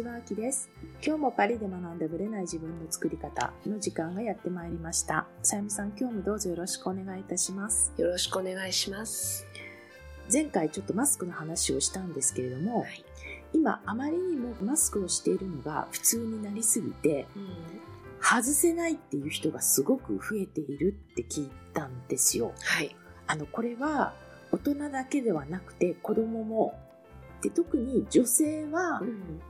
ちは、あきです。今日もパリで学んだブレない自分の作り方の時間がやってまいりました。さゆみさん、今日もどうぞよろしくお願いいたします。よろしくお願いします。前回ちょっとマスクの話をしたんですけれども、はい。今あまりにもマスクをしているのが普通になりすぎて、うん。外せないっていう人がすごく増えているって聞いたんですよ。はい。あの、これは大人だけではなくて子供も、で特に女性はうん。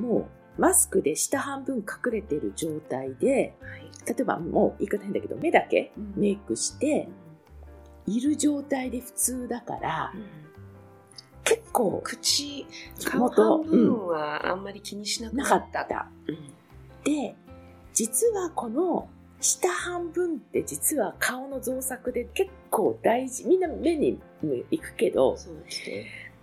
もうマスクで下半分隠れてる状態で、はい。例えばもう言い方変だけど目だけうんメイクしている状態で普通だからうん結構口、顔元半分はあんまり気にしな。かったた。うん。で、実はこの下半分って実は顔の造作で結構大事。みんな目に行くけど。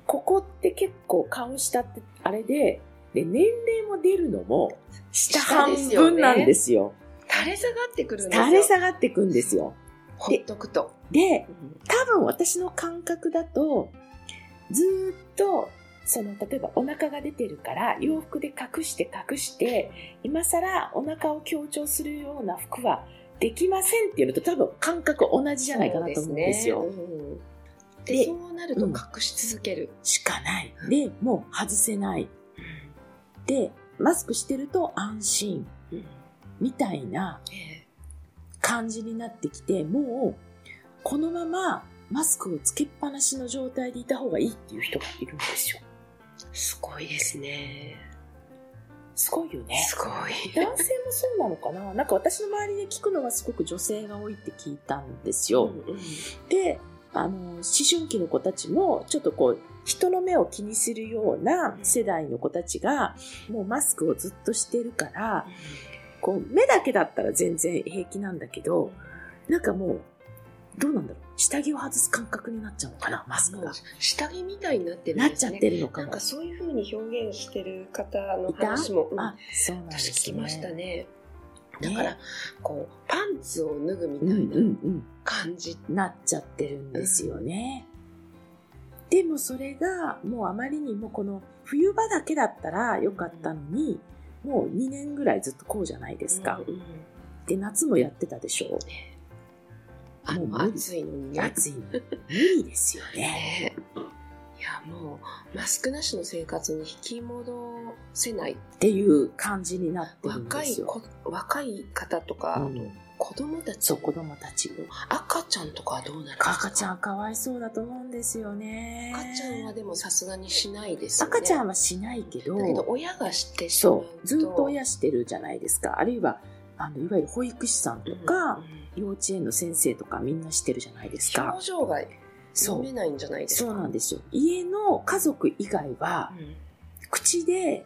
ここって結構顔下ってあれで、で年齢も出るのも下半分なんですよ。垂れ下がってくるんですよ。垂れ下がってくんですよ。ほっとくと。で、うん多分私の感覚だと、ずーっと、その、例えばお腹が出てるから、洋服で隠して隠して、今更お腹を強調するような服はできませんっていうのと多分感覚同じじゃないかなと思うんですよ。ですねうんそうなると隠し続ける。しかない。で、もう外せない。で、マスクしてると安心。うんみたいなえ感じになってきて、もう、このままマスクをつけっぱなしの状態でいた方がいいっていう人がいるんですよ。えすごいですね。すごいよね。すごい。男性もそうなのかな？なんか私の周りで聞くのはすごく女性が多いって聞いたんですよ。うんうんで、あの、思春期の子たちも、ちょっとこう、人の目を気にするような世代の子たちが、もうマスクをずっとしてるから、こう、目だけだったら全然平気なんだけど、なんかもう、どうなんだろう。下着を外す感覚になっちゃうのかなマスクが。下着みたいになってるんなっですね。ちゃってるのかもなんか。そういう風に表現してる方の話も、うんあ、そうなんですね。私聞きましたね。ね？だから、こう、パンツを脱ぐみたうんういなんうん。感じ。なっちゃってるんですよね。でもそれがもうあまりにもこの冬場だけだったらよかったのに、もう2年ぐらいずっとこうじゃないですか。うんうんで、夏もやってたでしょあの、暑いのにね。暑いの。無理ですよね。ねいや、もう、マスクなしの生活に引き戻せない。っていう感じになってるんですよ。若い子、若い方とか、うん子供たち？そう、子供たち。赤ちゃんとかはどうなるんですか？赤ちゃんかわいそうだと思うんですよね。赤ちゃんはでもさすがにしないですよね。赤ちゃんはしないけど、だけど親がしてしまうそと。う、ずっと親してるじゃないですか。あるいは、あの、いわゆる保育士さんとか、幼稚園の先生とかみんなしてるじゃないですか表。情がそう読め。ないんじゃないですか？そうなんですよ。家の家族以外は、うん口で、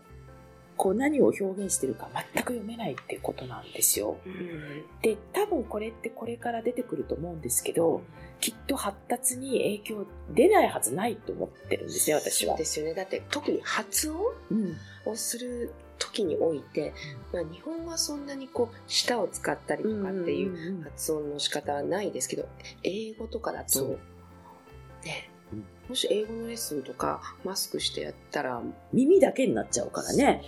こう何を表現してるか全く読めないっていうことなんですよ。うんで、多分これってこれから出てくると思うんですけど、きっと発達に影響出ないはずないと思ってるんですね、私はで。すよね。だって特に発音うん。をする時において、まあ、日本はそんなにこう舌を使ったりとかっていううんうんうん発音の仕方はないですけど、英語とかだとねうん、もし英語のレッスンとかマスクしてやったら、耳だけになっちゃうからね。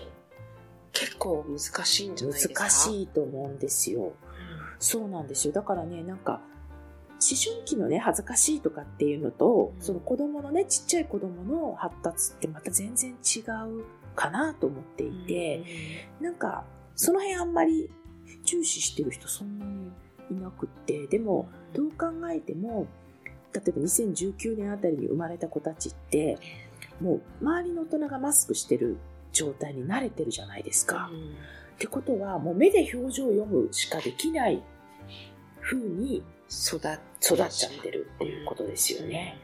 結構難しいんじゃないですか？難い。しいと思うんですよ。そうなんですよ。だからね、なんか、思春期のね、恥ずかしいとかっていうのと、うんその子供のね、ちっちゃい子供の発達ってまた全然違うかなと思っていて、なんか、その辺あんまり重視してる人そんなにいなくって、でも、どう考えても、例えば2019年あたりに生まれた子たちって、もう周りの大人がマスクしてる状態に慣れてるじゃないですか。うんってことは、もう目で表情を読むしかできない風に育っ育っちゃってるっていうことですよね。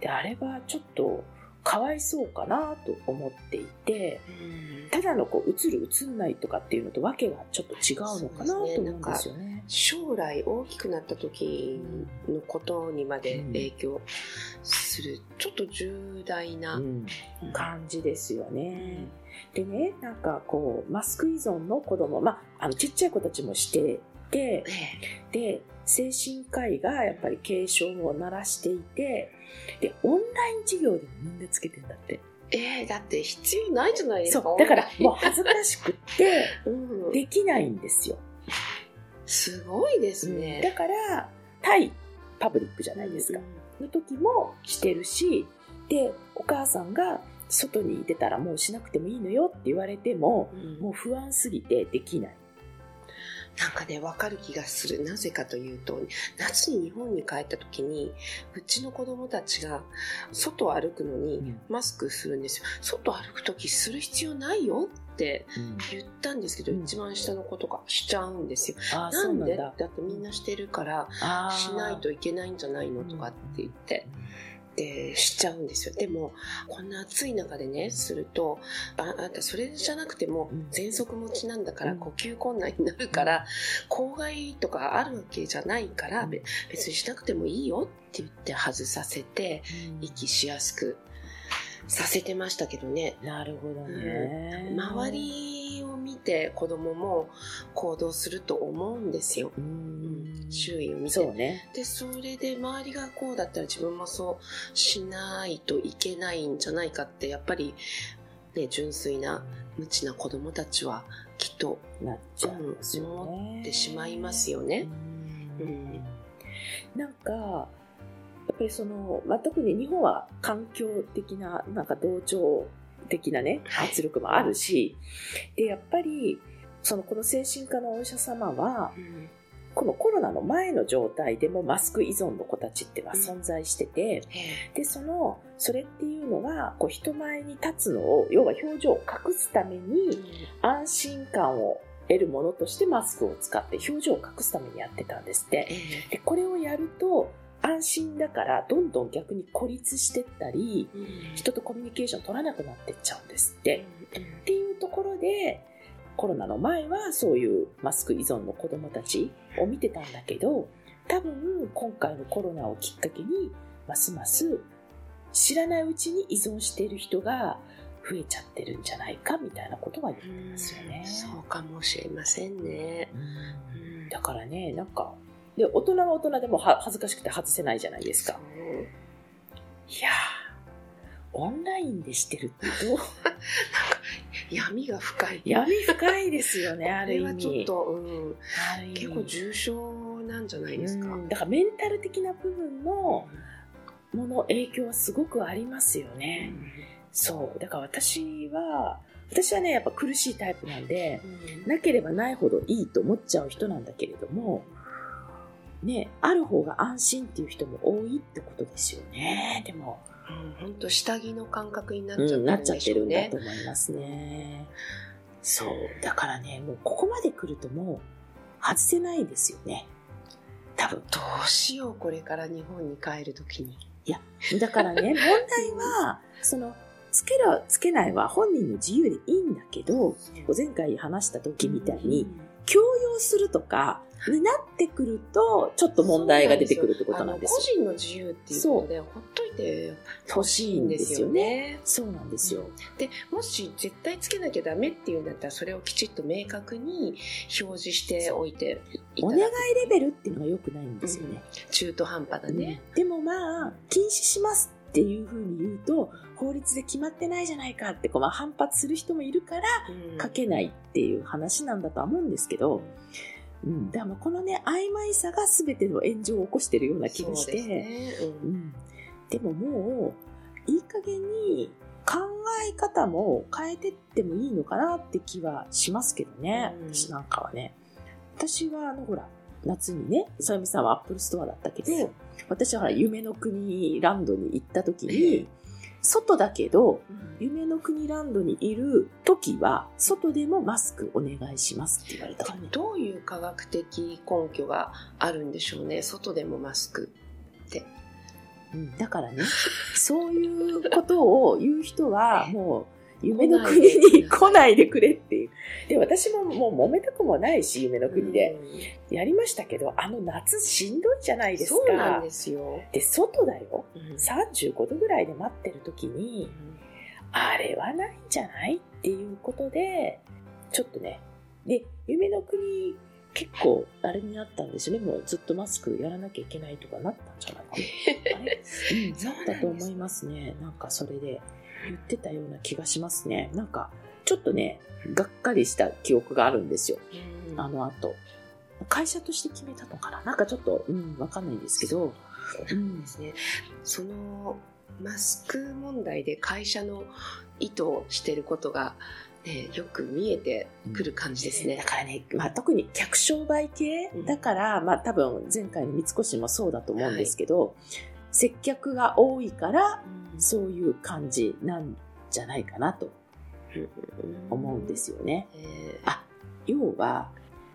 で、あれはちょっとかわいそうかなと思っていて、うん。ただのこう映る映んないとかっていうのとわけがちょっと違うのかなと思うんですよね。将来大きくなった時のことにまで影響する、ちょっと重大な、うん。感じですよね。でね、なんかこう、マスク依存の子供、まあ、あの、ちっちゃい子たちもしてて、え。で、精神科医がやっぱり警鐘を鳴らしていて、で、オンライン授業でもみんなつけてんだって。えー、だって必要ないじゃないですか。そう。だから、もう恥ずかしくって、うん、できないんですよ。すごいですね。だから、対パブリックじゃないですか。の時もしてるし、で、お母さんが外に出たらもうしなくてもいいのよって言われても、うんもう不安すぎてできない。なんかね、わかる気がする。なぜかというと、夏に日本に帰った時に、うちの子供たちが外を歩くのにうんマスクするんですよ。外歩く時する必要ないよって言ったんですけど、うん一番下の子とかしちゃうんですよ。うんなんだ。だってみんなしてるから、しないといけないんじゃないのとかって言って、で、しちゃうんですよ。でも、こんな暑い中でね、すると、ああんたそれじゃなくてもうん、喘息持ちなんだから、うん呼吸困難になるから、公害とかあるわけじゃないから、別にしなくてもいいよって言って外させて、息しやすくさせてましたけどね。なるほどね。周りを見て子供も行動すると思うんですよ。うん、周囲を見て。そうね。で、それで周りがこうだったら自分もそうしないといけないんじゃないかって、やっぱり、ね、純粋な無知な子供たちはきっとなっちゃうんですよね。思ってしまいますよね。ううんん。なんか、やっぱりその、まあ、特に日本は環境的な、なんか同調的なね、はい。圧力もあるし、で、やっぱり、その、この精神科のお医者様は、このコロナの前の状態でもマスク依存の子たちっていうのは存在してて、で、その、それっていうのは、こう、人前に立つのを、要は表情を隠すために、安心感を得るものとしてマスクを使って表情を隠すためにやってたんですって。で、これをやると安心だからどんどん逆に孤立してったり、人とコミュニケーション取らなくなってっちゃうんですって。っていうところで、コロナの前はそういうマスク依存の子供たちを見てたんだけど、多分今回のコロナをきっかけに、ますます知らないうちに依存している人が増えちゃってるんじゃないかみたいなことが言ってますよね。そうかもしれませんね。うんだからね、なんか、で、大人は大人でもは恥ずかしくて外せないじゃないですか。いやー、オンラインでしてるってどう？闇が深い。闇深いですよね、ある意これはちょっ味。と、うん、結構重症なんじゃないですか。うんだからメンタル的な部分のもの影響はすごくありますよね。そう。だから私は、私はね、やっぱ苦しいタイプなんで、なければないほどいいと思っちゃう人なんだけれども、ね、ある方が安心っていう人も多いってことですよね。でも、本当下着の感覚になっちゃってうん、るんなっちゃってるんだと。思いますね。そう。だからね、もうここまで来るともう外せないですよね。多分。どうしよう、これから日本に帰るときに。だからね、問題は、その、つける、つけないは本人の自由でいいんだけど、前回話した時みたいに、強要するとか、になってくると、ちょっと問題が出てくるってことなんです個人の自由っていうことで、ほっといて欲しいんですよね。ね。そうなんですよ。で、もし絶対つけなきゃダメっていうんだったら、それをきちっと明確に表示しておいてお願いレベルっていうのが良くないんですよね。中途半端だね。でもまあ、禁止しますっていうふうに言うと、法律で決まってないじゃないかってこう、まあ、反発する人もいるから、うん。書けないっていう話なんだとは思うんですけど、うん、だからまあこのね、曖昧さが全ての炎上を起こしてるような気がして、ですね。うん。うん、でももう、いい加減に考え方も変えてってもいいのかなって気はしますけどね、うん。私なんかはね。私はあの、ほら、夏にね、さゆみさんはアップルストアだったけど、私はほら、夢の国ランドに行った時に、外だけど、夢の国ランドにいる時は、外でもマスクお願いしますって言われたね。どういう科学的根拠があるんでしょうね。外でもマスク。うん、だからね、そういうことを言う人は、もう、夢の国に来ないでくれっていう。で、私ももう揉めたくもないし、夢の国で。やりましたけど、あの夏しんどいじゃないですか。そうなんですよ。で、外だよ。うん35度ぐらいで待ってる時に、あれはないんじゃないっていうことで、ちょっとね。で、夢の国、結構、あれになったんですよね。もうずっとマスクやらなきゃいけないとかなったんじゃないかな。あれ？うん、なったと思いますね。なんかそれで。言ってたような気がしますね。なんか、ちょっとね、がっかりした記憶があるんですよ。うんあの後。会社として決めたのかな？なんかちょっと、うん、わかんないんですけど、うんですね。そのマスク問題で会社の意図してることが、ね、よく見えてくる感じですねだ。からね、まあ、特に客商売系だから、まあ多分前回の三越もそうだと思うんですけど、接客が多いからそういう感じなんじゃないかなと思うんですよね。えあ要は、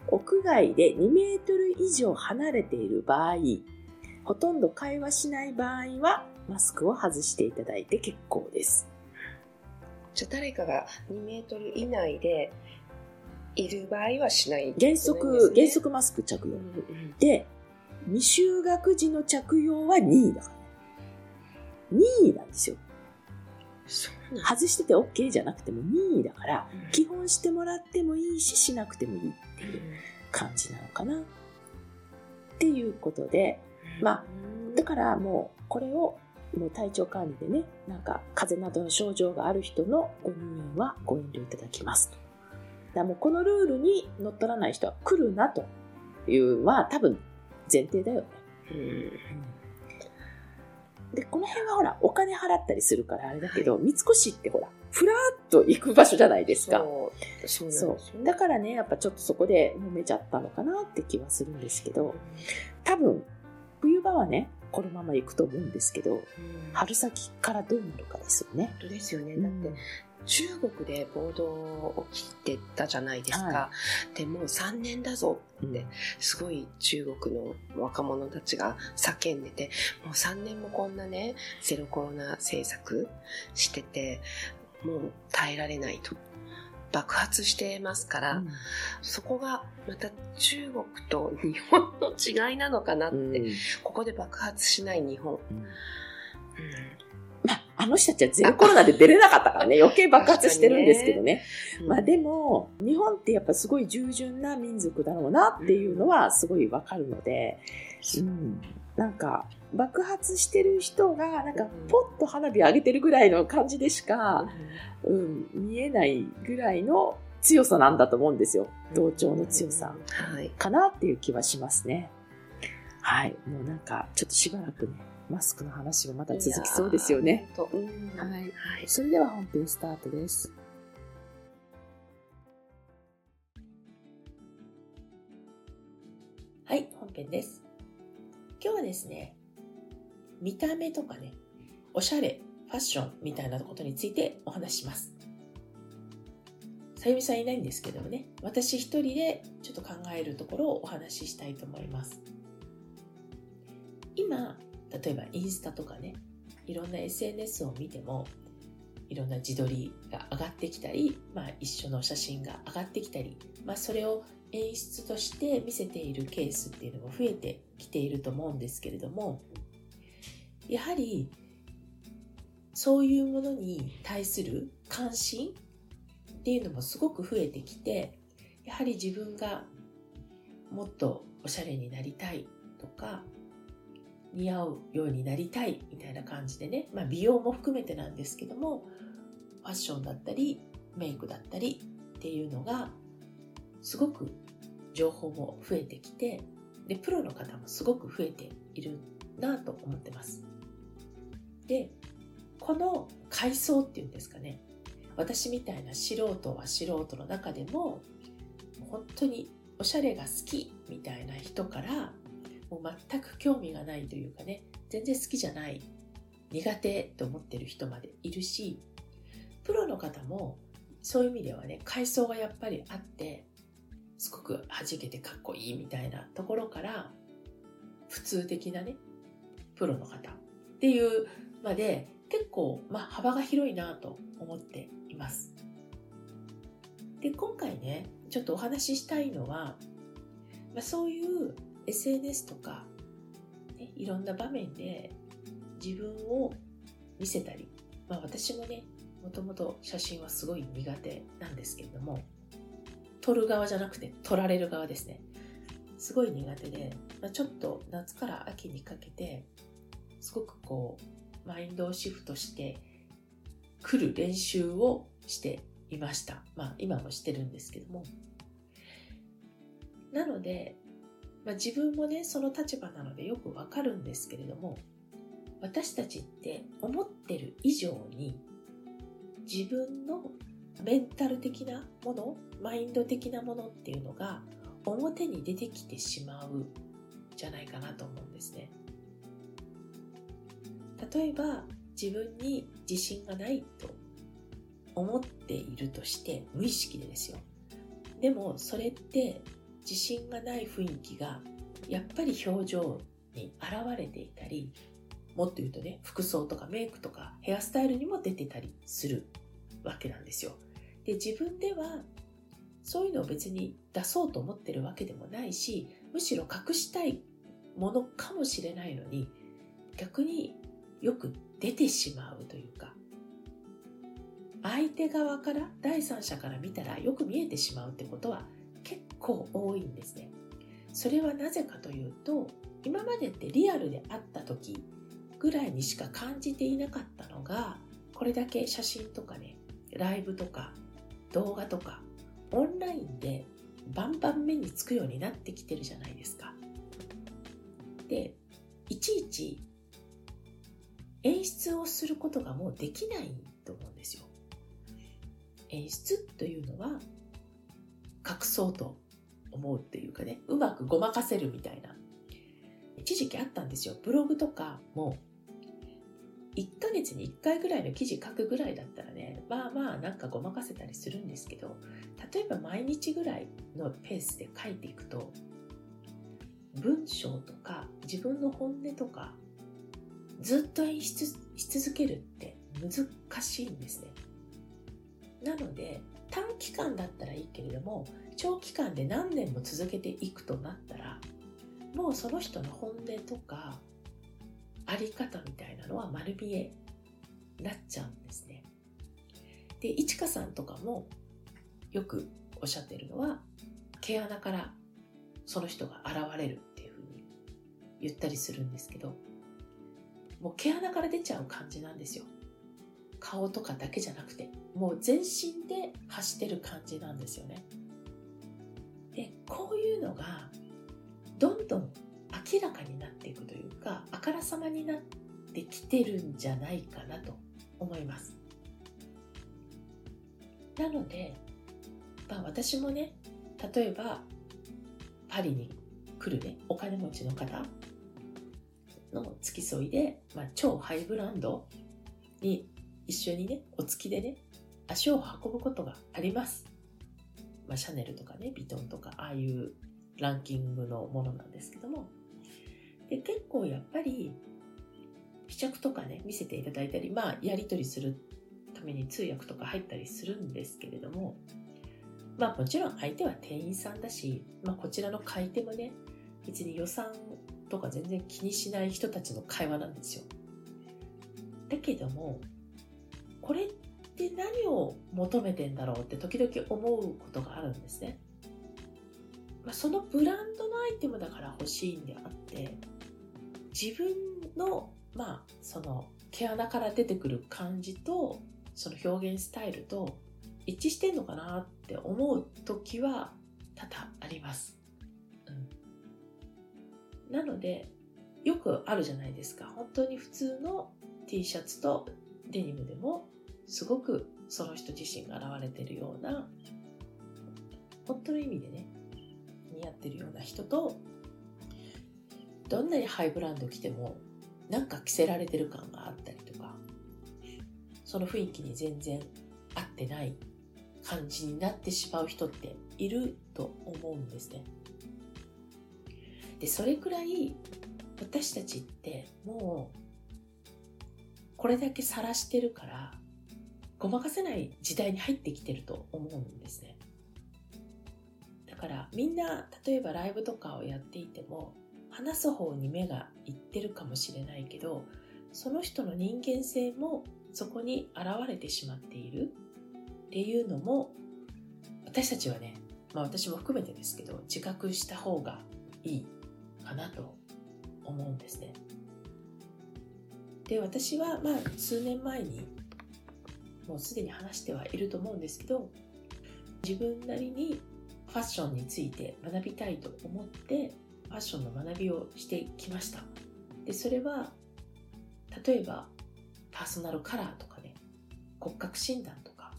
屋外で2メートル以上離れている場合、ほとんど会話しない場合は、マスクを外していただいて結構です。ーじゃあ誰かが2メートル以内でいる場合はしない、原則、原則マスク着用。うんうんで、未就学時の着用は任意だからね。任意なんですよ。外してて OK じゃなくても任意だから、うん基本してもらってもいいし、しなくてもいいっていう感じなのかな。っていうことで、まあだからもうこれをもう体調管理でね、なんか風邪などの症状がある人のご入園はご遠慮いただきますと。だもうこのルールに乗っ取らない人は来るなという、まあ多分前提だよね。うんで、この辺はほら、お金払ったりするからあれだけど、三越ってほら、ふらーっと行く場所じゃないですか。そうそうねだからね、やっぱちょっとそこで揉めちゃったのかなって気はするんですけど、多分、冬場はね、このまま行くと思うんですけど、うん春先からどうなるかですよね。本当ですよね。だって、中国で暴動起きてたじゃないですか。はでもう3年だぞって、すごい中国の若者たちが叫んでて、もう3年もこんなね、ゼロコロナ政策してて、もう耐えられないと。爆発してますから、うんそこがまた中国と日本の違いなのかなって、うんここで爆発しない日本。うんあ、あの人たちはゼロコロナで出れなかったからね、余計爆発してるんですけどね。まあでも、日本ってやっぱすごい従順な民族だろうなっていうのはすごいわかるので、うん、なんか爆発してる人がなんかポッと花火上げてるぐらいの感じでしか、うん、見えないぐらいの強さなんだと思うんですよ。同調の強さはい。かなっていう気はしますね。はい。もうなんかちょっとしばらくね、マスクの話がまた続きそうですよね。いやー。本当うんはい。はい。それでは本編スタートです。はい、本編です。今日はですね、見た目とかね、おしゃれ、ファッションみたいなことについてお話しします。さゆみさんいないんですけどもね、私一人でちょっと考えるところをお話ししたいと思います。今、例えばインスタとかね、いろんな SNS を見ても、いろんな自撮りが上がってきたり、まあ、一緒の写真が上がってきたり、まあ、それを演出として見せているケースっていうのも増えてきていると思うんですけれどもやはりそういうものに対する関心っていうのもすごく増えてきてやはり自分がもっとおしゃれになりたいとか似合うようになりたいみたいな感じでね、まあ、美容も含めてなんですけどもファッションだったりメイクだったりっていうのがすごく情報も増えてきてでプロの方もすごく増えているなと思ってます。でこの階層っていうんですかね。私みたいな素人は素人の中でも本当におしゃれが好きみたいな人からもう全く興味がないというかね全然好きじゃない苦手と思ってる人までいるしプロの方もそういう意味ではね階層がやっぱりあってすごく弾けてかっこいいみたいなところから普通的なねプロの方っていうまで結構、まあ、幅が広いなと思っています。で今回ねちょっとお話ししたいのは、まあ、そういう SNS とか、ね、いろんな場面で自分を見せたり、まあ、私もねもともと写真はすごい苦手なんですけれども撮る側じゃなくて撮られる側ですねすごい苦手で、まあ、ちょっと夏から秋にかけてすごくこうマインドをシフトして来る練習をしていました。まあ今もしてるんですけども。なので、まあ、自分もね、その立場なのでよくわかるんですけれども、私たちって思ってる以上に自分のメンタル的なもの、マインド的なものっていうのが表に出てきてしまうじゃないかなと思うんですね。例えば自分に自信がないと思っているとして無意識でですよ。でもそれって自信がない雰囲気がやっぱり表情に現れていたりもっと言うとね服装とかメイクとかヘアスタイルにも出てたりするわけなんですよ。で自分ではそういうのを別に出そうと思ってるわけでもないしむしろ隠したいものかもしれないのに逆によく出てしまうというか相手側から第三者から見たらよく見えてしまうってことは構多いんですね。それはなぜかというと今までってリアルで会った時ぐらいにしか感じていなかったのがこれだけ写真とかねライブとか動画とかオンラインでバンバン目につくようになってきてるじゃないですか。でいちいち演出をすることがもうできないと思うんですよ。演出というのは隠そうと思うっていうかねうまくごまかせるみたいな一時期あったんですよ。ブログとかも1ヶ月に1回ぐらいの記事書くぐらいだったらねまあまあなんかごまかせたりするんですけど例えば毎日ぐらいのペースで書いていくと文章とか自分の本音とかずっと演出し続けるって難しいんですね。なので短期間だったらいいけれども長期間で何年も続けていくとなったらもうその人の本音とかあり方みたいなのは丸見えなっちゃうんですね。で、いちかさんとかもよくおっしゃってるのは毛穴からその人が現れるっていうふうに言ったりするんですけどもう毛穴から出ちゃう感じなんですよ。顔とかだけじゃなくてもう全身で発してる感じなんですよね。でこういうのがどんどん明らかになっていくというかあからさまになってきてるんじゃないかなと思います。なので、まあ、私もね例えばパリに来るねお金持ちの方の付き添いで、まあ、超ハイブランドに一緒にね、お付きでね、足を運ぶことがあります。まあ、シャネルとかね、ビトンとか、ああいうランキングのものなんですけども。で、結構やっぱり、試着とかね、見せていただいたり、まあ、やり取りするために通訳とか入ったりするんですけれども、まあ、もちろん相手は店員さんだし、まあ、こちらの買い手もね、別に予算とか全然気にしない人たちの会話なんですよ。だけども、これって何を求めてんだろうって時々思うことがあるんですね。まあ、そのブランドのアイテムだから欲しいんであって自分のまあその毛穴から出てくる感じとその表現スタイルと一致してんのかなって思う時は多々あります。うん、なのでよくあるじゃないですか本当に普通の T シャツとデニムでもすごくその人自身が現れてるような本当の意味でね似合ってるような人とどんなにハイブランド着てもなんか着せられてる感があったりとかその雰囲気に全然合ってない感じになってしまう人っていると思うんですね。でそれくらい私たちってもうこれだけ晒してるからごまかせない時代に入ってきてると思うんですねだからみんな例えばライブとかをやっていても話す方に目がいってるかもしれないけどその人の人間性もそこに現れてしまっているっていうのも私たちはね、まあ、私も含めてですけど自覚した方がいいかなと思うんですね。で私はまあ数年前にもうすでに話してはいると思うんですけど自分なりにファッションについて学びたいと思ってファッションの学びをしてきましたでそれは例えばパーソナルカラーとかね骨格診断とか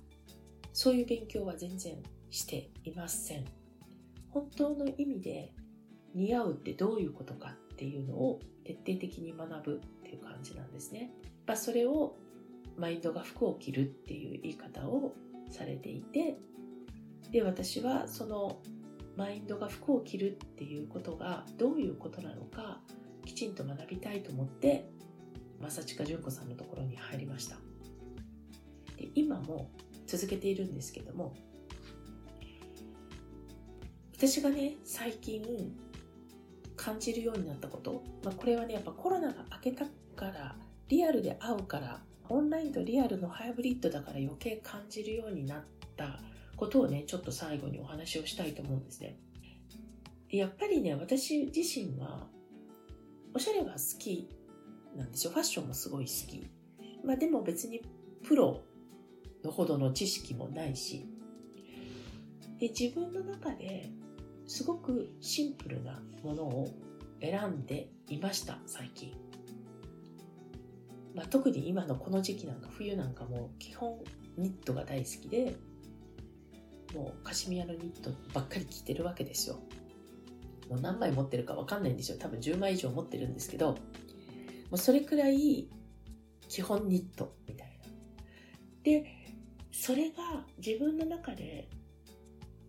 そういう勉強は全然していません本当の意味で似合うってどういうことかっていうのを徹底的に学ぶっていう感じなんですね。まあ、それをマインドが服を着るっていう言い方をされていてで私はそのマインドが服を着るっていうことがどういうことなのかきちんと学びたいと思って正近純子さんのところに入りました。で今も続けているんですけども私がね最近感じるようになったこと、まあ、これはねやっぱコロナが明けたからリアルで会うからオンラインとリアルのハイブリッドだから余計感じるようになったことをねちょっと最後にお話をしたいと思うんですね。やっぱりね私自身はおしゃれは好きなんですよ。ファッションもすごい好き。まあでも別にプロのほどの知識もないし。で自分の中ですごくシンプルなものを選んでいました最近、まあ、特に今のこの時期なんか冬なんかも基本ニットが大好きでもうカシミヤのニットばっかり着てるわけですよ。もう何枚持ってるか分かんないんですよ。多分10枚以上持ってるんですけどもうそれくらい基本ニットみたいな。でそれが自分の中で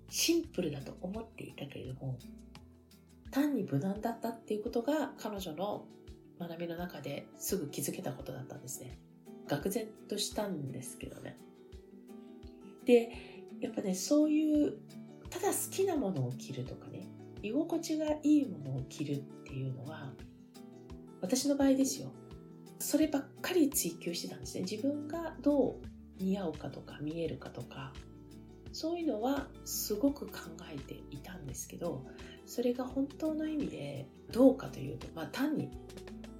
シンプルだと思っていたけれども単に無難だったっていうことが彼女の学びの中ですぐ気づけたことだったんですね。愕然としたんですけどね。でやっぱねそういうただ好きなものを着るとかね居心地がいいものを着るっていうのは私の場合ですよ。そればっかり追求してたんですね。自分がどう似合うかとか見えるかとかそういうのはすごく考えていたんですけどそれが本当の意味でどうかというと、まあ、単に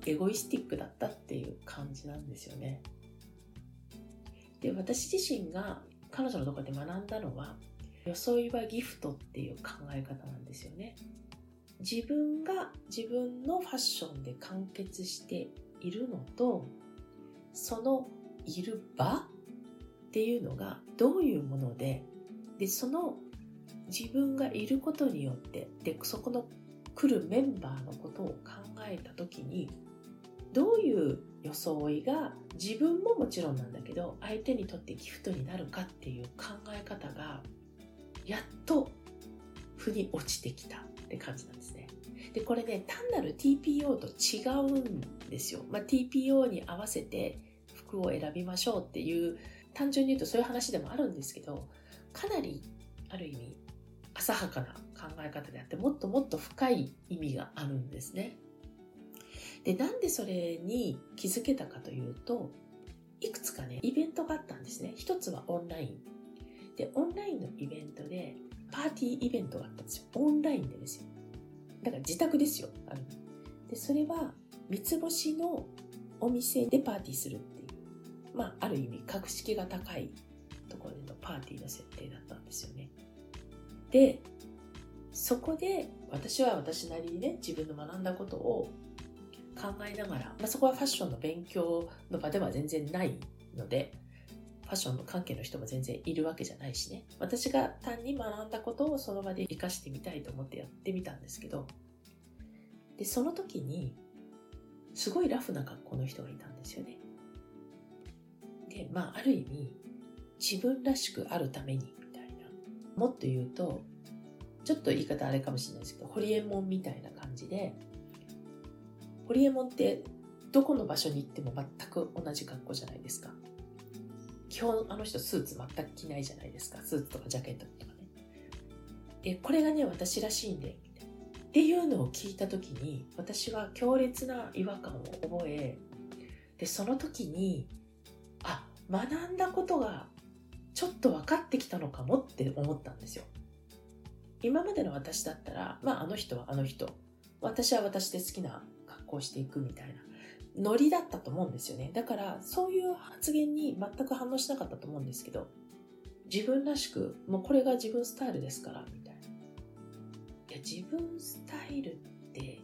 エゴイスティックだったっていう感じなんですよね。で私自身が彼女のところで学んだのは装いはギフトっていう考え方なんですよね。自分が自分のファッションで完結しているのとそのいる場っていうのがどういうものででその自分がいることによってでそこの来るメンバーのことを考えた時にどういう装いが自分ももちろんなんだけど相手にとってギフトになるかっていう考え方がやっと腑に落ちてきたって感じなんですね。でこれね単なる TPO と違うんですよ。まあ、TPO に合わせて服を選びましょうっていう単純に言うとそういう話でもあるんですけどかなりある意味浅はかな考え方であってもっともっと深い意味があるんですね。でなんでそれに気づけたかというといくつかねイベントがあったんですね。一つはオンライン。でオンラインのイベントでパーティーイベントがあったんですよ。オンラインでですよ。だから自宅ですよ。あるでそれは三つ星のお店でパーティーするっていう、まあ、ある意味格式が高いところでのパーティーの設定だったんですよね。でそこで私は私なりにね自分の学んだことを考えながら、まあ、そこはファッションの勉強の場では全然ないのでファッションの関係の人も全然いるわけじゃないしね。私が単に学んだことをその場で活かしてみたいと思ってやってみたんですけどでその時にすごいラフな格好の人がいたんですよね。でまあある意味自分らしくあるためにみたいな。もっと言うとちょっと言い方あれかもしれないですけどホリエモンみたいな感じでホリエモンってどこの場所に行っても全く同じ格好じゃないですか。基本あの人スーツ全く着ないじゃないですか。スーツとかジャケットとかね。でこれがね私らしいんでっていうのを聞いた時に私は強烈な違和感を覚えでその時にあ学んだことがちょっと分かってきたのかもって思ったんですよ。今までの私だったら、まああの人はあの人、私は私で好きな格好をしていくみたいな。ノリだったと思うんですよね。だからそういう発言に全く反応しなかったと思うんですけど、自分らしく、もうこれが自分スタイルですから、みたいな。いや、自分スタイルって、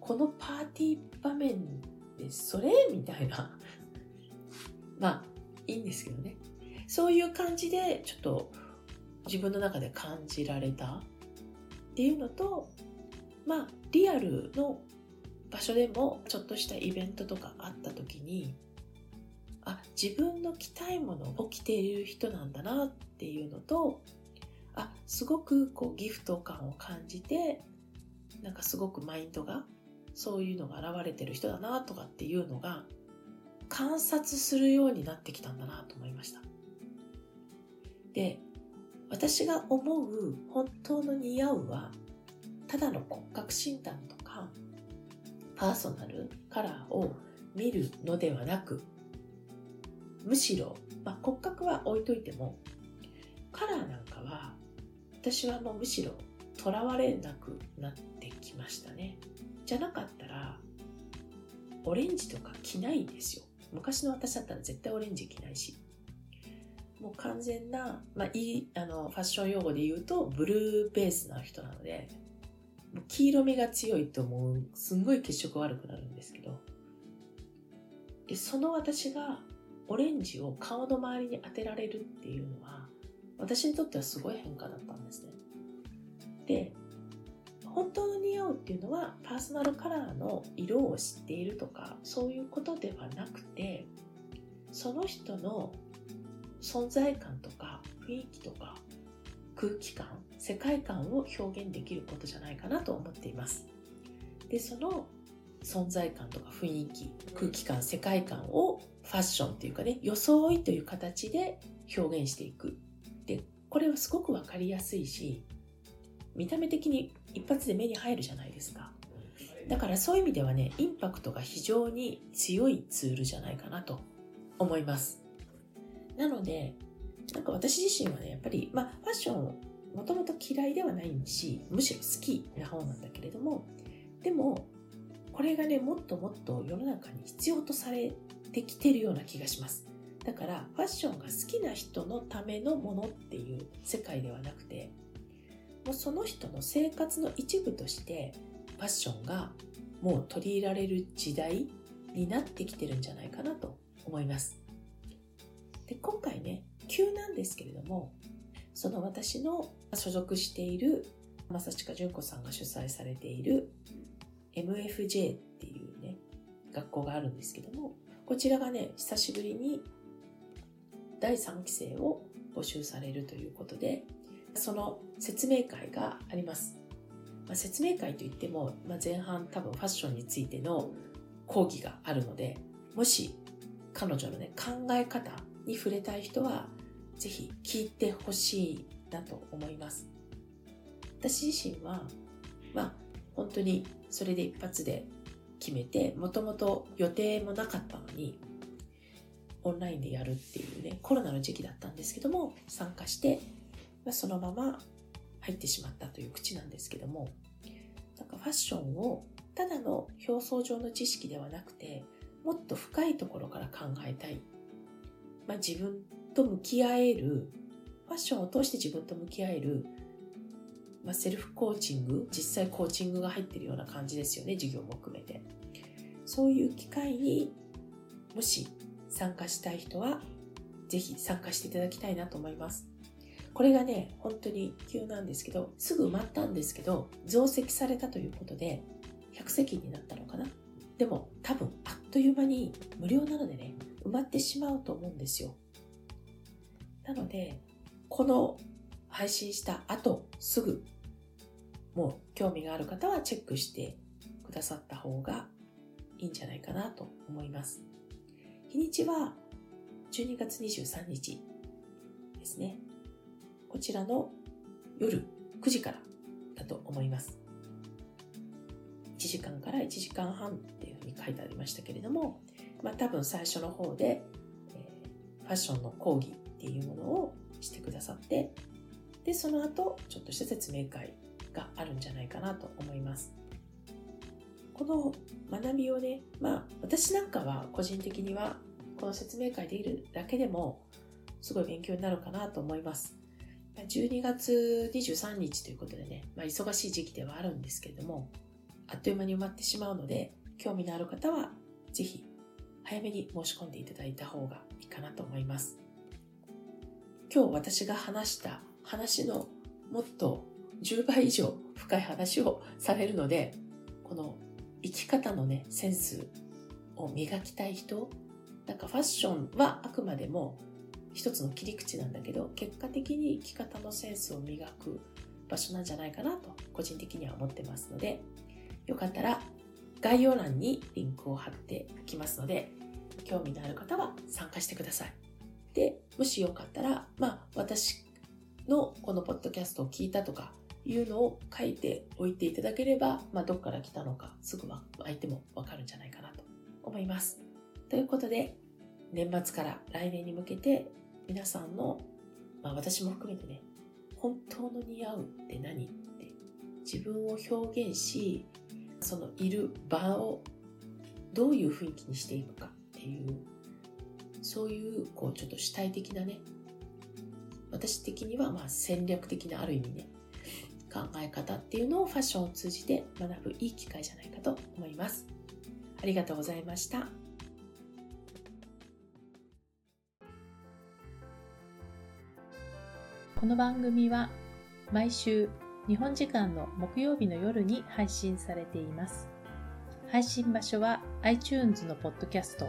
このパーティー場面でそれ？みたいな。まあ、いいんですけどね。そういう感じで、ちょっと自分の中で感じられたっていうのと、まあ、リアルの場所でもちょっとしたイベントとかあった時にあ自分の着たいものを着ている人なんだなっていうのとあすごくこうギフト感を感じてなんかすごくマインドがそういうのが現れてる人だなとかっていうのが観察するようになってきたんだなと思いました。で私が思う本当の似合うはただの骨格診断とパーソナルカラーを見るのではなくむしろ、まあ、骨格は置いといてもカラーなんかは私はもうむしろとらわれなくなってきましたね。じゃなかったらオレンジとか着ないんですよ。昔の私だったら絶対オレンジ着ないし。もう完全な、まあ、いいあのファッション用語で言うとブルーベースな人なので黄色みが強いともう。すんごい血色悪くなるんですけど。でその私がオレンジを顔の周りに当てられるっていうのは私にとってはすごい変化だったんですね。で本当の似合うっていうのはパーソナルカラーの色を知っているとかそういうことではなくてその人の存在感とか雰囲気とか空気感世界観を表現できることじゃないかなと思っています。でその存在感とか雰囲気空気感世界観をファッションっていうかね装いという形で表現していく。でこれはすごく分かりやすいし見た目的に一発で目に入るじゃないですか。だからそういう意味ではねインパクトが非常に強いツールじゃないかなと思います。なのでなんか私自身はねやっぱりまあファッションもともと嫌いではないしむしろ好きな方なんだけれどもでもこれがねもっともっと世の中に必要とされてきてるような気がします。だからファッションが好きな人のためのものっていう世界ではなくてもうその人の生活の一部としてファッションがもう取り入れられる時代になってきてるんじゃないかなと思います。で今回ね急なんですけれどもその私の所属している正近純子さんが主催されている MFJ っていうね学校があるんですけどもこちらがね久しぶりに第3期生を募集されるということでその説明会があります、まあ、説明会といっても、まあ、前半多分ファッションについての講義があるのでもし彼女のね考え方に触れたい人はぜひ聞いてほしいなと思います。私自身はまあ本当にそれで一発で決めてもともと予定もなかったのにオンラインでやるっていうねコロナの時期だったんですけども参加してまあ、そのまま入ってしまったという口なんですけどもなんかファッションをただの表層上の知識ではなくてもっと深いところから考えたい、まあ、自分と向き合えるファッションを通して自分と向き合える、まあ、セルフコーチング実際コーチングが入ってるような感じですよね授業も含めてそういう機会にもし参加したい人はぜひ参加していただきたいなと思いますこれがね、本当に急なんですけど、すぐ埋まったんですけど、増席されたということで、100席になったのかな。でも多分あっという間に無料なのでね、埋まってしまうと思うんですよ。なので、この配信した後すぐ、もう興味がある方はチェックしてくださった方がいいんじゃないかなと思います。日にちは12月23日ですね。こちらの夜9時からだと思います。1時間から1時間半っていうふうに書いてありましたけれども、まあ多分最初の方で、えー、ファッションの講義っていうものをしてくださって、で、その後、ちょっとした説明会があるんじゃないかなと思います。この学びをね、まあ私なんかは個人的にはこの説明会でいるだけでもすごい勉強になるかなと思います。12月23日ということでね、まあ、忙しい時期ではあるんですけれども、あっという間に埋まってしまうので、興味のある方はぜひ早めに申し込んでいただいた方がいいかなと思います。今日私が話した話のもっと10倍以上深い話をされるので、この生き方のね、センスを磨きたい人、なんかファッションはあくまでも一つの切り口なんだけど、結果的に生き方のセンスを磨く場所なんじゃないかなと個人的には思ってますので、よかったら概要欄にリンクを貼っておきますので、興味のある方は参加してください。で、もしよかったら、まあ私のこのポッドキャストを聞いたとかいうのを書いておいていただければ、まあ、どっから来たのかすぐ相手もわかるんじゃないかなと思います。ということで、年末から来年に向けて皆さんの、まあ、私も含めてね、本当の似合うって何って自分を表現し、そのいる場をどういう雰囲気にしていくかっていうそういうこうちょっと主体的なね私的にはまあ戦略的なある意味ね考え方っていうのをファッションを通じて学ぶいい機会じゃないかと思いますありがとうございましたこの番組は毎週日本時間の木曜日の夜に配信されています。配信場所は iTunes のポッドキャスト、